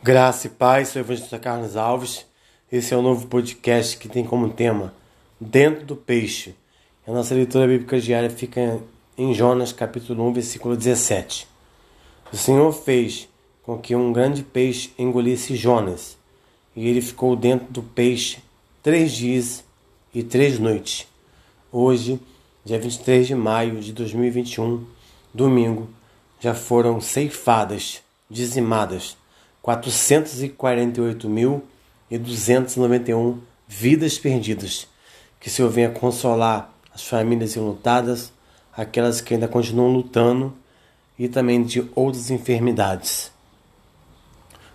Graça e paz, sou evangelista Carlos Alves. Esse é o um novo podcast que tem como tema Dentro do Peixe. A nossa leitura bíblica diária fica em Jonas, capítulo 1, versículo 17. O Senhor fez com que um grande peixe engolisse Jonas, e ele ficou dentro do peixe três dias e três noites. Hoje, dia 23 de maio de 2021, domingo, já foram ceifadas, dizimadas 448.291 vidas perdidas. Que o Senhor venha consolar as famílias enlutadas, aquelas que ainda continuam lutando e também de outras enfermidades.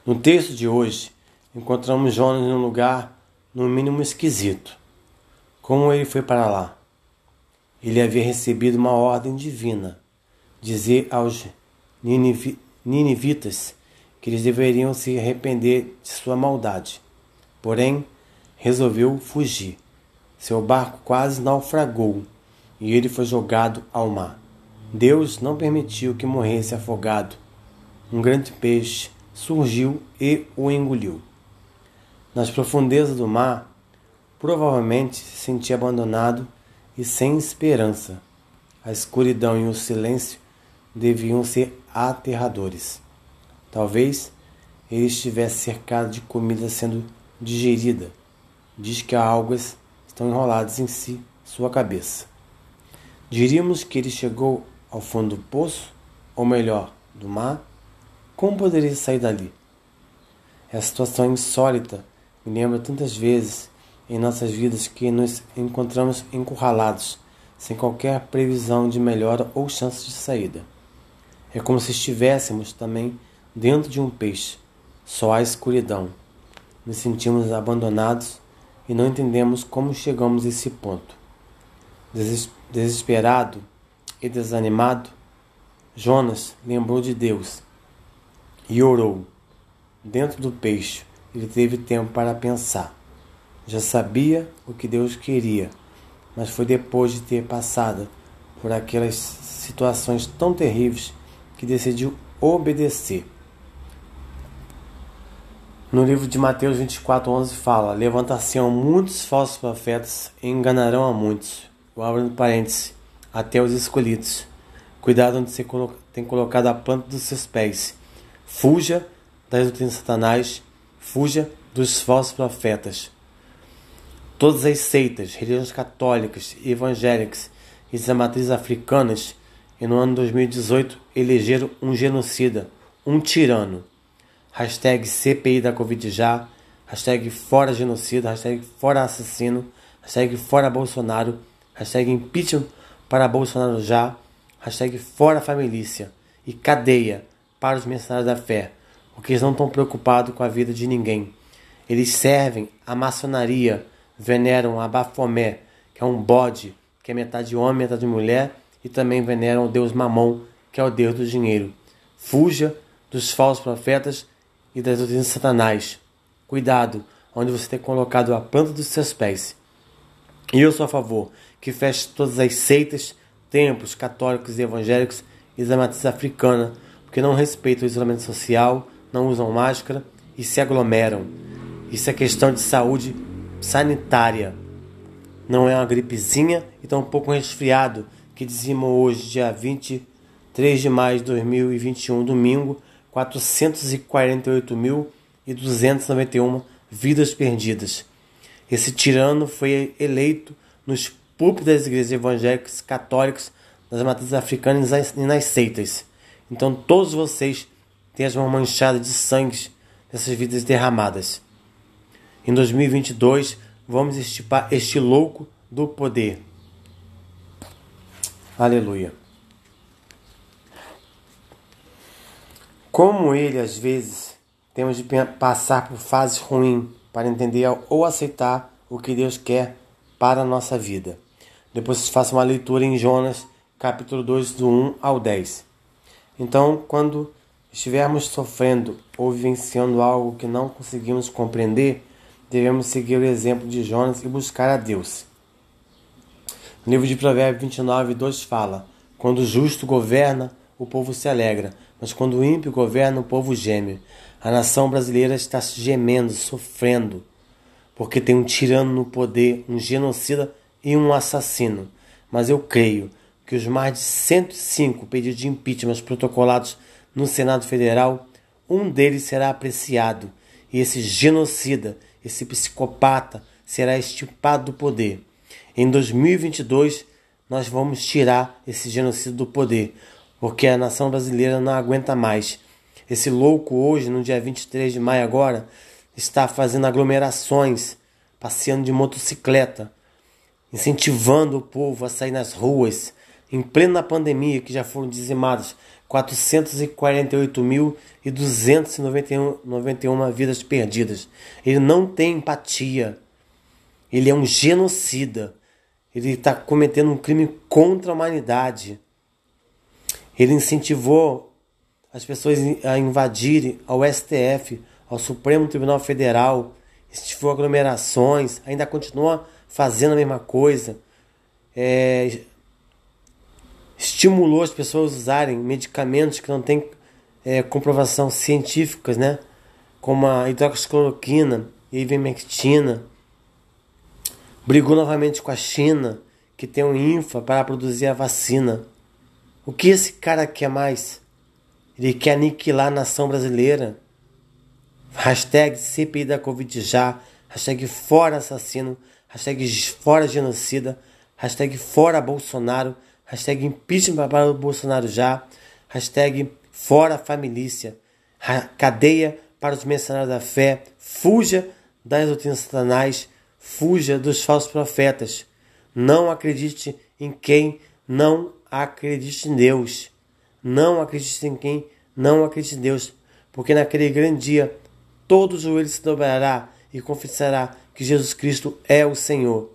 No texto de hoje, encontramos Jonas em um lugar no mínimo esquisito. Como ele foi para lá? Ele havia recebido uma ordem divina, dizer aos ninivitas que eles deveriam se arrepender de sua maldade. Porém, resolveu fugir. Seu barco quase naufragou e ele foi jogado ao mar. Deus não permitiu que morresse afogado. Um grande peixe surgiu e o engoliu. Nas profundezas do mar, provavelmente se sentia abandonado e sem esperança. A escuridão e o silêncio deviam ser aterradores. Talvez ele estivesse cercado de comida sendo digerida. Diz que algas estão enroladas em si, sua cabeça. Diríamos que ele chegou ao fundo do poço, ou melhor, do mar. Como poderia sair dali? Essa situação insólita me lembra tantas vezes em nossas vidas que nos encontramos encurralados, sem qualquer previsão de melhora ou chance de saída. É como se estivéssemos também Dentro de um peixe, só há escuridão. Nos sentimos abandonados e não entendemos como chegamos a esse ponto. Desesperado e desanimado, Jonas lembrou de Deus e orou. Dentro do peixe, ele teve tempo para pensar. Já sabia o que Deus queria, mas foi depois de ter passado por aquelas situações tão terríveis que decidiu obedecer. No livro de Mateus 24:11 fala: Levantar-se-ão muitos falsos profetas e enganarão a muitos. Eu abro parênteses, até os escolhidos. Cuidado onde você tem colocado a planta dos seus pés. Fuja das doutrinas Satanás, fuja dos falsos profetas. Todas as seitas, religiões católicas, evangélicas e as matrizes africanas, no ano 2018, elegeram um genocida, um tirano hashtag CPI da Covid já, hashtag fora genocida, hashtag fora assassino, hashtag fora Bolsonaro, hashtag impeachment para Bolsonaro já, hashtag fora família e cadeia para os mercenários da fé, porque eles não estão preocupados com a vida de ninguém. Eles servem a maçonaria, veneram a Bafomé, que é um bode, que é metade homem, metade mulher, e também veneram o deus Mamon, que é o deus do dinheiro. Fuja dos falsos profetas e das doutrinas de Satanás. Cuidado, onde você tem colocado a planta dos seus pés. E eu sou a favor que feche todas as seitas, templos católicos e evangélicos e da matriz africana, porque não respeitam o isolamento social, não usam máscara e se aglomeram. Isso é questão de saúde sanitária. Não é uma gripezinha e tampouco um resfriado que dizimou hoje, dia 23 de maio de 2021, domingo, 448.291 vidas perdidas. Esse tirano foi eleito nos púlpitos das igrejas evangélicas católicas, nas matrizes africanas e nas seitas. Então todos vocês têm as mãos manchadas de sangue dessas vidas derramadas. Em 2022, vamos estipar este louco do poder. Aleluia. Como ele, às vezes, temos de passar por fases ruins para entender ou aceitar o que Deus quer para a nossa vida. Depois faça uma leitura em Jonas, capítulo 2, do 1 ao 10. Então, quando estivermos sofrendo ou vivenciando algo que não conseguimos compreender, devemos seguir o exemplo de Jonas e buscar a Deus. No livro de Provérbios 29, 2 fala: Quando o justo governa, o povo se alegra, Mas quando o ímpio governa, o povo geme. A nação brasileira está gemendo, sofrendo, porque tem um tirano no poder, um genocida e um assassino. Mas eu creio que os mais de 105 pedidos de impeachment protocolados no Senado Federal, um deles será apreciado e esse genocida, esse psicopata, será extirpado do poder. Em 2022, nós vamos tirar esse genocídio do poder, porque a nação brasileira não aguenta mais. Esse louco hoje, no dia 23 de maio agora, está fazendo aglomerações, passeando de motocicleta, incentivando o povo a sair nas ruas, em plena pandemia, que já foram dizimadas 448.291 vidas perdidas. Ele não tem empatia. Ele é um genocida. Ele está cometendo um crime contra a humanidade. Ele incentivou as pessoas a invadirem ao STF, ao Supremo Tribunal Federal, incentivou aglomerações, ainda continua fazendo a mesma coisa. É, estimulou as pessoas a usarem medicamentos que não têm é, comprovação científicas, né? Como a hidroxicloroquina e a ivermectina brigou novamente com a China, que tem um INFA para produzir a vacina. O que esse cara quer mais? Ele quer aniquilar a nação brasileira. Hashtag CPI da Covid já. Hashtag fora assassino. Hashtag fora genocida. Hashtag fora Bolsonaro. Hashtag impeachment para o Bolsonaro já. Hashtag fora família. Cadeia para os mercenários da fé. Fuja das doutrinas satanás. Fuja dos falsos profetas. Não acredite em quem não acredite em Deus. Não acredite em quem não acredite em Deus. Porque naquele grande dia todo joelho se dobrará e confessará que Jesus Cristo é o Senhor.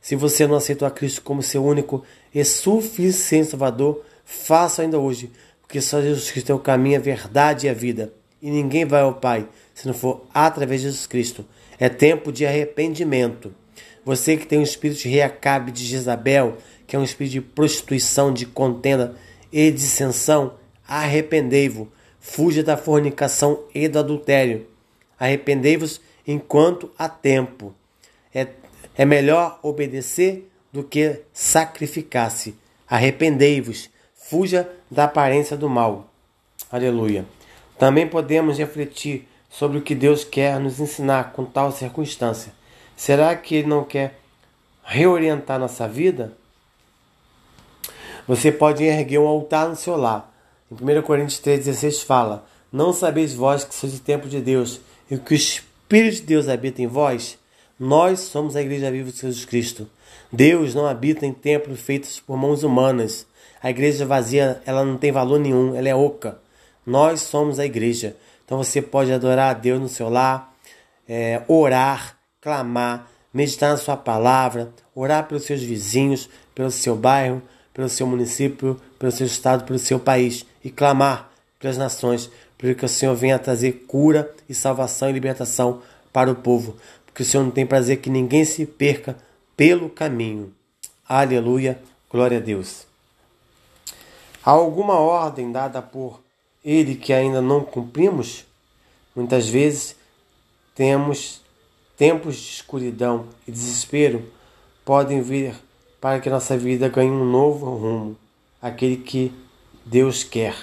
Se você não aceitou a Cristo como seu único e suficiente Salvador, faça ainda hoje, porque só Jesus Cristo é o caminho, a verdade e a vida. E ninguém vai ao Pai se não for através de Jesus Cristo. É tempo de arrependimento. Você que tem um espírito de Reacabe de Jezabel, que é um espírito de prostituição, de contenda e dissensão, arrependei-vos. Fuja da fornicação e do adultério. Arrependei-vos enquanto há tempo. É, é melhor obedecer do que sacrificar-se. Arrependei-vos. Fuja da aparência do mal. Aleluia. Também podemos refletir sobre o que Deus quer nos ensinar com tal circunstância. Será que Ele não quer reorientar nossa vida? Você pode erguer um altar no seu lar. Em 1 Coríntios 3,16 fala: Não sabeis vós que sois o templo de Deus e que o Espírito de Deus habita em vós? Nós somos a Igreja Viva de Jesus Cristo. Deus não habita em templos feitos por mãos humanas. A igreja vazia, ela não tem valor nenhum, ela é oca. Nós somos a igreja. Então você pode adorar a Deus no seu lar, é, orar, clamar, meditar na sua palavra, orar pelos seus vizinhos, pelo seu bairro, pelo seu município, pelo seu estado, pelo seu país e clamar pelas nações, para que o Senhor venha trazer cura e salvação e libertação para o povo, porque o Senhor não tem prazer que ninguém se perca pelo caminho. Aleluia, glória a Deus. Há alguma ordem dada por ele que ainda não cumprimos, muitas vezes temos tempos de escuridão e desespero podem vir para que nossa vida ganhe um novo rumo, aquele que Deus quer.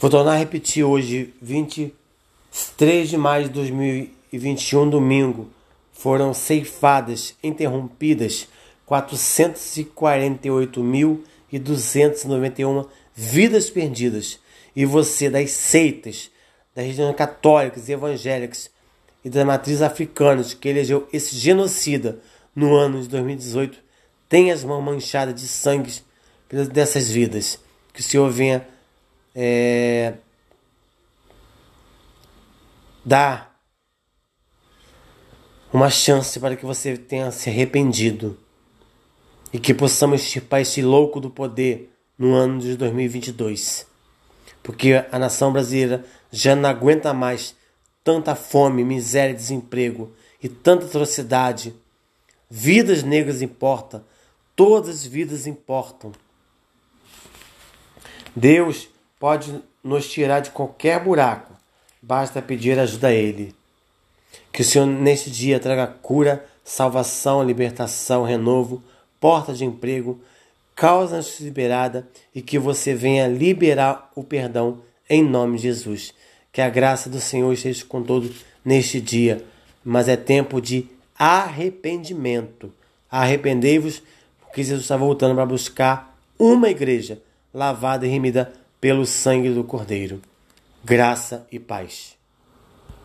Vou tornar a repetir hoje, 23 de maio de 2021, domingo, foram ceifadas, interrompidas 448.291 vidas perdidas e você das seitas, das religiões católicas e evangélicas e das matrizes africanas que elegeu esse genocida no ano de 2018, tem as mãos manchadas de sangue dessas vidas. Que o Senhor venha é, dar uma chance para que você tenha se arrependido e que possamos extirpar esse louco do poder no ano de 2022 porque a nação brasileira já não aguenta mais tanta fome, miséria, desemprego e tanta atrocidade. Vidas negras importam, todas as vidas importam. Deus pode nos tirar de qualquer buraco. Basta pedir ajuda a Ele. Que o Senhor neste dia traga cura, salvação, libertação, renovo, porta de emprego, causa liberada e que você venha liberar o perdão em nome de Jesus. Que a graça do Senhor esteja com todos neste dia, mas é tempo de arrependimento. Arrependei-vos, porque Jesus está voltando para buscar uma igreja lavada e remida pelo sangue do Cordeiro. Graça e paz.